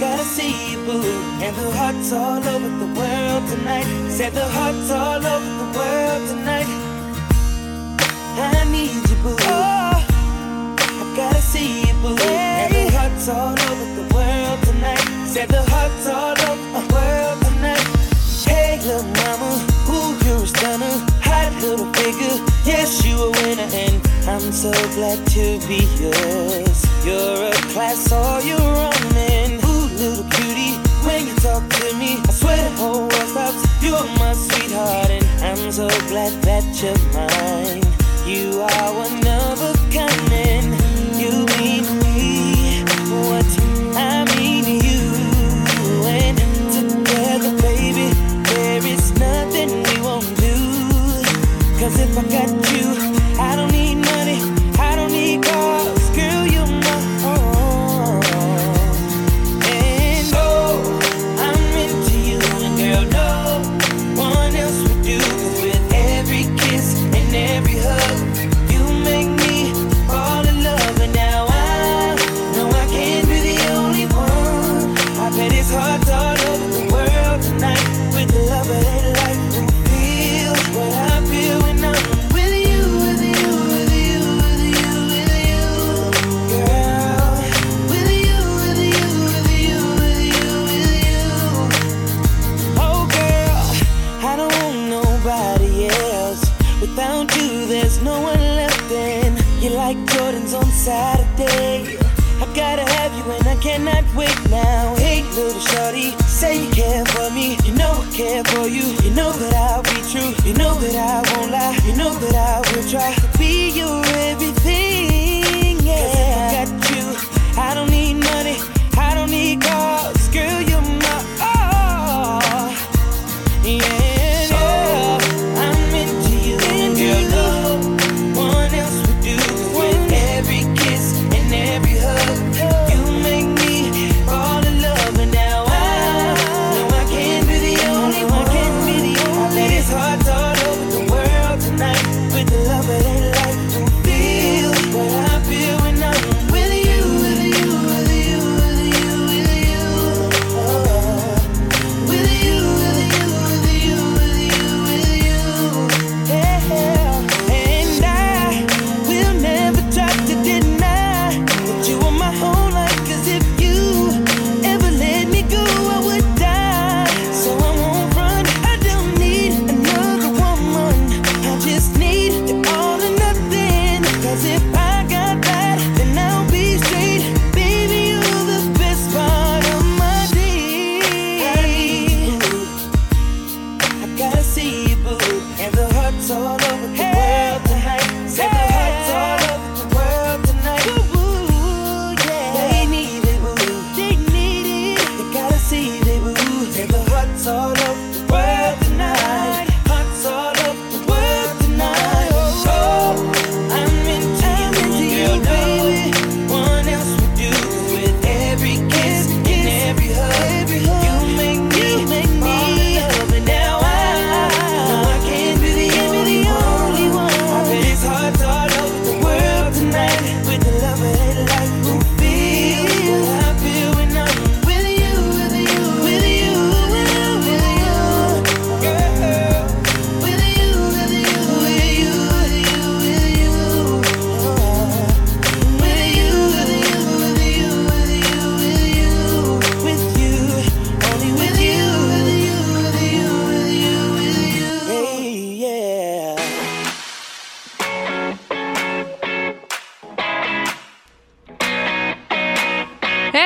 Speaker 10: gotta see you, boo. And the heart's all over the world tonight. Said the heart's all over the world tonight. I need you, boo. Oh. I gotta see you, boo. And the heart's all over the world. tonight. Said the hearts all over my world tonight. Hey, little mama, ooh, you're a stunner. Hot little figure, yes, you a winner. And I'm so glad to be yours. You're a class all your own, and ooh, little cutie, when you talk to me, I swear the whole world stops. You're my sweetheart, and I'm so glad that you're mine. You are one of a kind.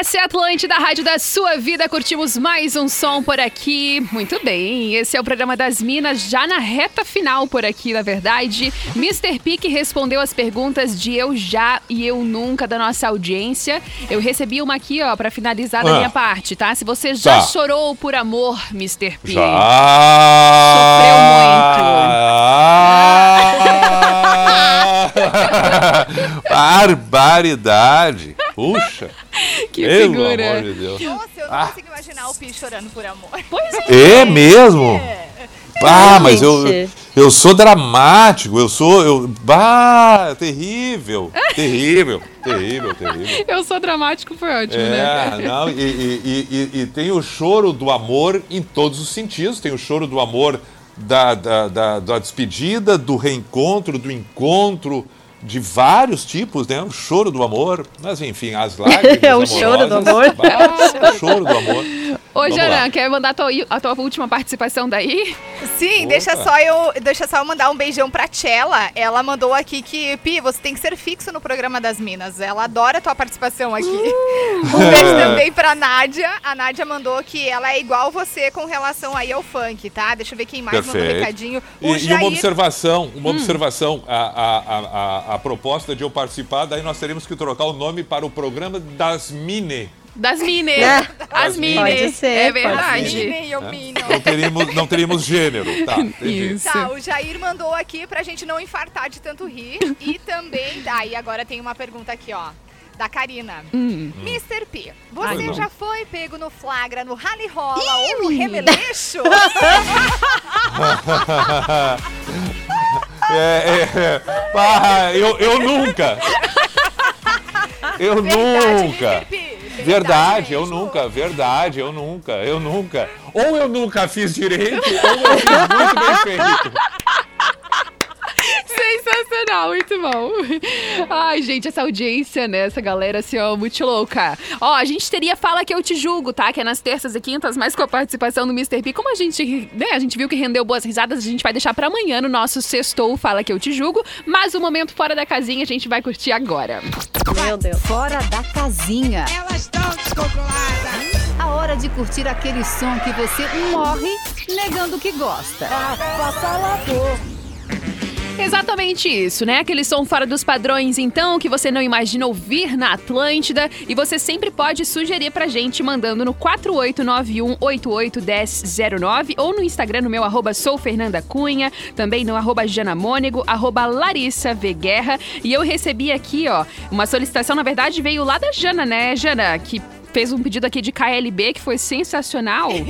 Speaker 1: Essa é a Atlântida, a rádio da sua vida. Curtimos mais um som por aqui. Muito bem, esse é o programa das Minas, já na reta final por aqui, na verdade. Mr. Pique respondeu as perguntas de Eu Já e Eu Nunca da nossa audiência. Eu recebi uma aqui, ó, para finalizar da
Speaker 7: ah.
Speaker 1: minha parte, tá? Se você já
Speaker 7: tá.
Speaker 1: chorou por amor, Mr. Pique.
Speaker 7: Já.
Speaker 1: Sofreu muito. Ah.
Speaker 7: Barbaridade. Puxa.
Speaker 1: Que
Speaker 7: pelo
Speaker 1: figura.
Speaker 7: amor de Deus.
Speaker 2: Nossa, eu não
Speaker 7: Ah.
Speaker 2: consigo imaginar o Pi chorando por amor.
Speaker 1: Pois é.
Speaker 7: É mesmo? Ah, mas eu, eu sou dramático, eu sou. Eu, bah, terrível, terrível, terrível, terrível.
Speaker 1: Eu sou dramático, foi ótimo, né?
Speaker 7: É, não, e, e- e- e- e tem o choro do amor em todos os sentidos. Tem o choro do amor da, da, da, da despedida, do reencontro, do encontro, de vários tipos, né? O choro do amor. Mas enfim, as lágrimas.
Speaker 3: É o choro do amor.
Speaker 7: Bah, o choro do amor.
Speaker 1: Ô, Jana, quer mandar a tua, a tua última participação daí?
Speaker 2: Sim,
Speaker 7: Opa.
Speaker 2: deixa só, eu, deixa só eu mandar um beijão pra Tchela. Ela mandou aqui que, Pi, você tem que ser fixo no programa das Minas. Ela adora a tua participação aqui. Um beijo também pra Nádia. A Nádia mandou que ela é igual você com relação aí ao funk, tá? Deixa eu ver quem mais mandou
Speaker 7: Perfeito.
Speaker 2: recadinho.
Speaker 7: E,
Speaker 2: O
Speaker 7: e uma
Speaker 2: Jair.
Speaker 7: observação, uma
Speaker 1: Hum.
Speaker 7: observação, a, a, a, a, a proposta de eu participar, daí nós teremos que trocar o nome para o programa das Mine.
Speaker 1: Das Mine.
Speaker 3: É.
Speaker 1: As Mine.
Speaker 3: Pode ser,
Speaker 1: É verdade.
Speaker 2: Mini, eu mino.
Speaker 7: Não teríamos, não teríamos gênero. Tá, entendi.
Speaker 1: Isso.
Speaker 2: Tá, o Jair mandou aqui pra gente não infartar de tanto rir. E também, aí agora tem uma pergunta aqui, ó. Da Karina.
Speaker 1: Hum.
Speaker 2: Mr. P,
Speaker 7: Ai,
Speaker 2: você
Speaker 7: não.
Speaker 2: já foi pego no flagra, no rally rola ou no remeleixo?
Speaker 7: É, é, é. Ah, eu, eu nunca. Eu nunca.
Speaker 2: Mr. P?
Speaker 7: Verdade, eu
Speaker 2: mesmo?
Speaker 7: nunca, verdade, eu nunca, eu nunca. Ou eu nunca fiz direito, ou eu fiz muito bem feito.
Speaker 1: Sensacional, muito bom. Ai, gente, essa audiência, né? Essa galera, assim, ó, muito louca. Ó, a gente teria Fala Que Eu Te Julgo, tá? Que é nas terças e quintas, mas com a participação do Mr. P. Como a gente, né, a gente viu que rendeu boas risadas, a gente vai deixar pra amanhã no nosso Sextou Fala Que Eu Te Julgo. Mas o momento fora da casinha a gente vai curtir agora.
Speaker 3: Meu Deus.
Speaker 8: Fora da casinha.
Speaker 11: Elas estão descontroladas.
Speaker 8: A hora de curtir aquele som que você morre negando que gosta.
Speaker 1: Exatamente isso, né? Aquele som fora dos padrões, então, que você não imagina ouvir na Atlântida. E você sempre pode sugerir pra gente mandando no 4891-881009 ou no Instagram, no meu arroba sou Fernanda Cunha, também no arroba Janamônego, arroba Larissa V. Guerra. E eu recebi aqui, ó, uma solicitação, na verdade, veio lá da Jana, né, Jana? Que fez um pedido aqui de KLB que foi sensacional.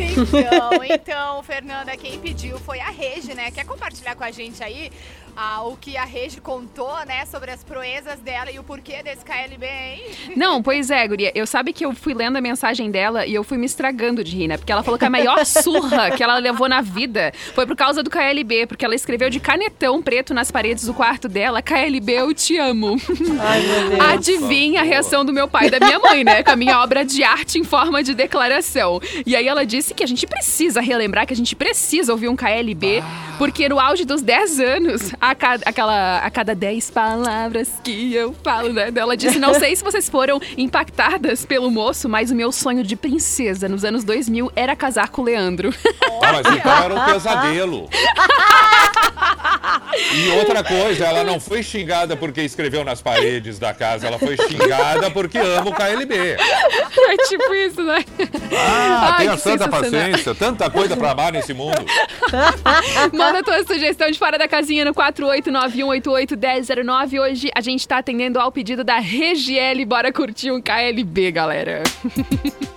Speaker 2: Então, então, Fernanda, quem pediu foi a Regi, né? Quer compartilhar com a gente aí ah, o que a Regi contou, né? Sobre as proezas dela e o porquê desse KLB, hein?
Speaker 1: Não, pois é, guria. Eu sabe que eu fui lendo a mensagem dela e eu fui me estragando de rir, né? Porque ela falou que a maior surra que ela levou na vida foi por causa do KLB, porque ela escreveu de canetão preto nas paredes do quarto dela, KLB, eu te amo.
Speaker 3: Ai, meu Deus.
Speaker 1: Adivinha a reação do meu pai e da minha mãe, né? Com a minha obra de arte em forma de declaração. E aí ela disse que a gente precisa relembrar, que a gente precisa ouvir um KLB, porque no auge dos 10 anos, a cada, aquela, a cada 10 palavras que eu falo, né? Ela disse: Não sei se vocês foram impactadas pelo moço, mas o meu sonho de princesa nos anos 2000 era casar com o Leandro.
Speaker 7: Ah, mas então era um pesadelo. E outra coisa, ela não foi xingada porque escreveu nas paredes da casa, ela foi xingada porque ama o KLB.
Speaker 1: é tipo isso, né?
Speaker 7: Ah,
Speaker 1: Ai,
Speaker 7: tenha tanta paciência, tanta coisa pra amar nesse mundo.
Speaker 1: Manda tua sugestão de fora da casinha no 48918811009. Hoje a gente tá atendendo ao pedido da Regiele. Bora curtir um KLB, galera.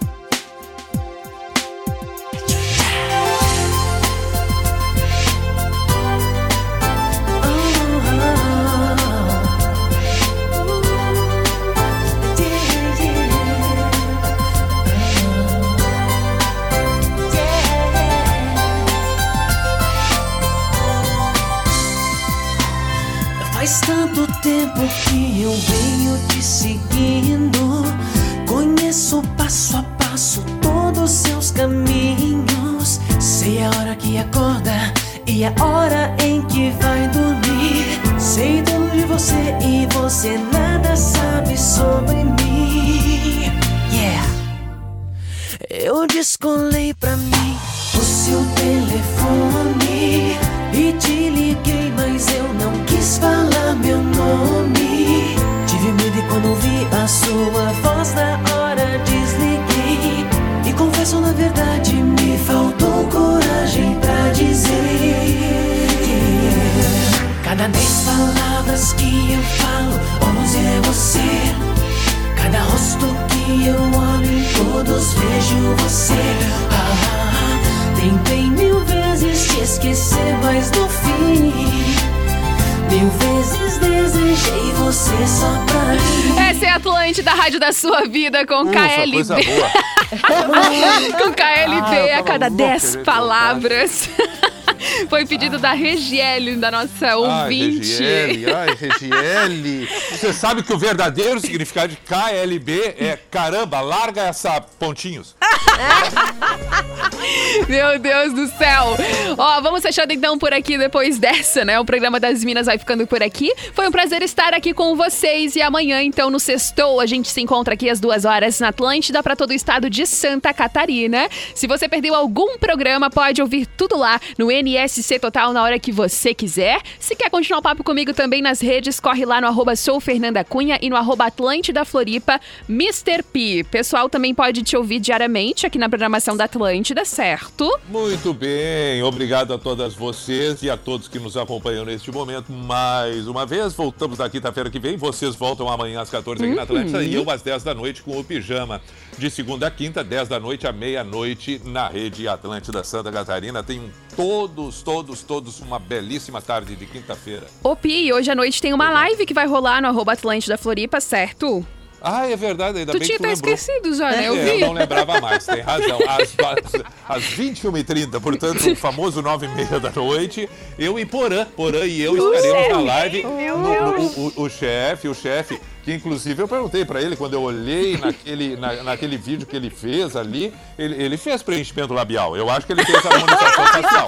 Speaker 1: da sua vida, com
Speaker 7: Ufa,
Speaker 1: KLB. com KLB
Speaker 7: Ah,
Speaker 1: a cada
Speaker 7: tava louco
Speaker 1: 10
Speaker 7: querendo
Speaker 1: palavras. Foi pedido da Regiele, da nossa
Speaker 7: Ai,
Speaker 1: ouvinte.
Speaker 7: Regiele, ai, Regiele. Você sabe que o verdadeiro significado de KLB é caramba, larga essa pontinhos.
Speaker 1: Meu Deus do céu. Ó, vamos fechando então por aqui depois dessa, né? O programa das Minas vai ficando por aqui. Foi um prazer estar aqui com vocês e amanhã, então, no Sextou, a gente se encontra aqui às duas horas na Atlântida para todo o estado de Santa Catarina. Se você perdeu algum programa, pode ouvir tudo lá no NSC Total na hora que você quiser. Se quer continuar o papo comigo também nas redes, corre lá no arroba sou Fernanda Cunha e no arroba Atlântida Floripa, Mr. P. Pessoal também pode te ouvir diariamente aqui na programação da Atlântida, certo?
Speaker 7: Muito bem, obrigado a todas vocês e a todos que nos acompanham neste momento. Mais uma vez, voltamos na quinta-feira que vem. Vocês voltam amanhã às 14 aqui na Atlântida e eu às 10 da noite com o Pijama. De segunda a quinta, 10 da noite à meia-noite na rede Atlântida Santa Catarina. Tenham todos, todos, todos uma belíssima tarde de quinta-feira.
Speaker 1: Ô Pi, hoje à noite tem uma live que vai rolar no arroba Atlântida Floripa, certo?
Speaker 7: Ah, é verdade, ainda
Speaker 1: tu
Speaker 7: bem
Speaker 1: tinha
Speaker 7: que tu
Speaker 1: até
Speaker 7: lembrou.
Speaker 1: esquecido já, né? Eu
Speaker 7: É,
Speaker 1: vi.
Speaker 7: eu não lembrava mais, tem razão. Às, às, às 21h30, portanto, o famoso 9h30 da noite, eu e Porã, Porã e eu estaremos na live.
Speaker 2: Meu
Speaker 7: No- no- o, o- o chefe, o chefe, que inclusive eu perguntei pra ele, quando eu olhei naquele, na- naquele vídeo que ele fez ali, ele, ele fez preenchimento labial. Eu acho que ele fez harmonização facial.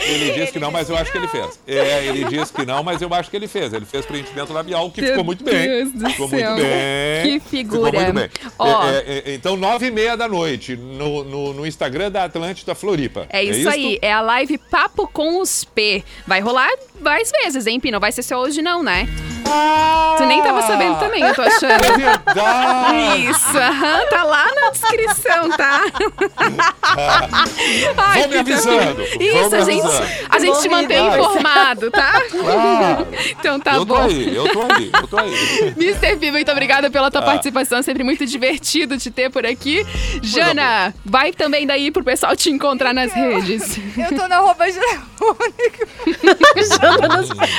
Speaker 7: Ele disse que não, mas eu acho que ele fez. É, ele disse que não, mas eu acho que ele fez. Ele fez preenchimento labial, que
Speaker 1: Meu
Speaker 7: ficou muito bem.
Speaker 1: Deus do
Speaker 7: ficou
Speaker 1: céu.
Speaker 7: muito bem.
Speaker 1: Que figura.
Speaker 7: Ficou muito bem.
Speaker 1: Ó.
Speaker 7: É, é, é, então, nove e meia da noite, no, no, no Instagram da Atlântida Floripa.
Speaker 1: É isso aí, é a live Papo com os P. Vai rolar várias vezes, hein, Pi? Não vai ser só hoje, não, né? Tu nem tava sabendo também, eu tô
Speaker 7: É
Speaker 1: achando.
Speaker 7: verdade!
Speaker 1: Isso, aham, tá lá na descrição, tá? Ai,
Speaker 7: Vão me avisando,
Speaker 1: Isso, a gente, a gente te mantém
Speaker 7: Claro.
Speaker 1: informado, tá?
Speaker 7: Claro.
Speaker 1: Então tá
Speaker 7: eu tô
Speaker 1: bom.
Speaker 7: aí, eu tô aí, eu tô aí.
Speaker 1: Mr. P, muito obrigada pela tua
Speaker 7: Ah.
Speaker 1: participação. É sempre muito divertido te ter por aqui. Jana, vai também daí pro pessoal te encontrar nas redes.
Speaker 2: Eu tô na arroba Jerônico.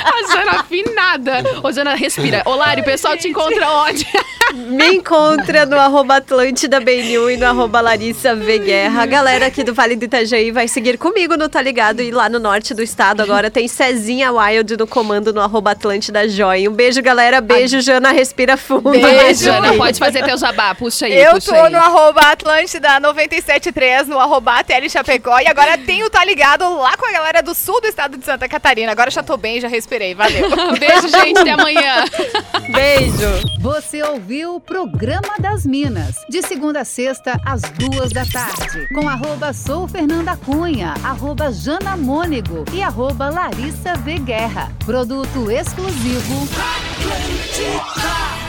Speaker 1: A Jana afinada. Ô, Jana, respira. Ô, Lari, o pessoal te encontra onde?
Speaker 3: Me encontra no arroba Atlântida BNU e no arroba Larissa V Guerra. A galera aqui do Vale do Itajaí vai seguir comigo no Tá Ligado e lá no norte do estado agora tem Cezinha Wild no comando no arroba Atlântida Joy. Um beijo, galera. Beijo, Jana. Respira fundo.
Speaker 1: Beijo, Jana. Pode fazer teu jabá. Puxa aí,
Speaker 2: Eu
Speaker 1: puxa
Speaker 2: tô
Speaker 1: aí.
Speaker 2: no arroba Atlântida 973, no arroba ATL Chapecó. E agora tenho Tá Ligado lá com a galera do sul do estado de Santa Catarina. Agora já tô bem, já respirei. Valeu.
Speaker 1: Beijo, gente. Até amanhã.
Speaker 3: Beijo.
Speaker 8: Você ouviu o Programa das Minas, de segunda a sexta, às duas da tarde, com arroba sou Fernanda Cunha, arroba Jana Mônego e arroba Larissa V Guerra. Produto exclusivo
Speaker 4: Atlântida.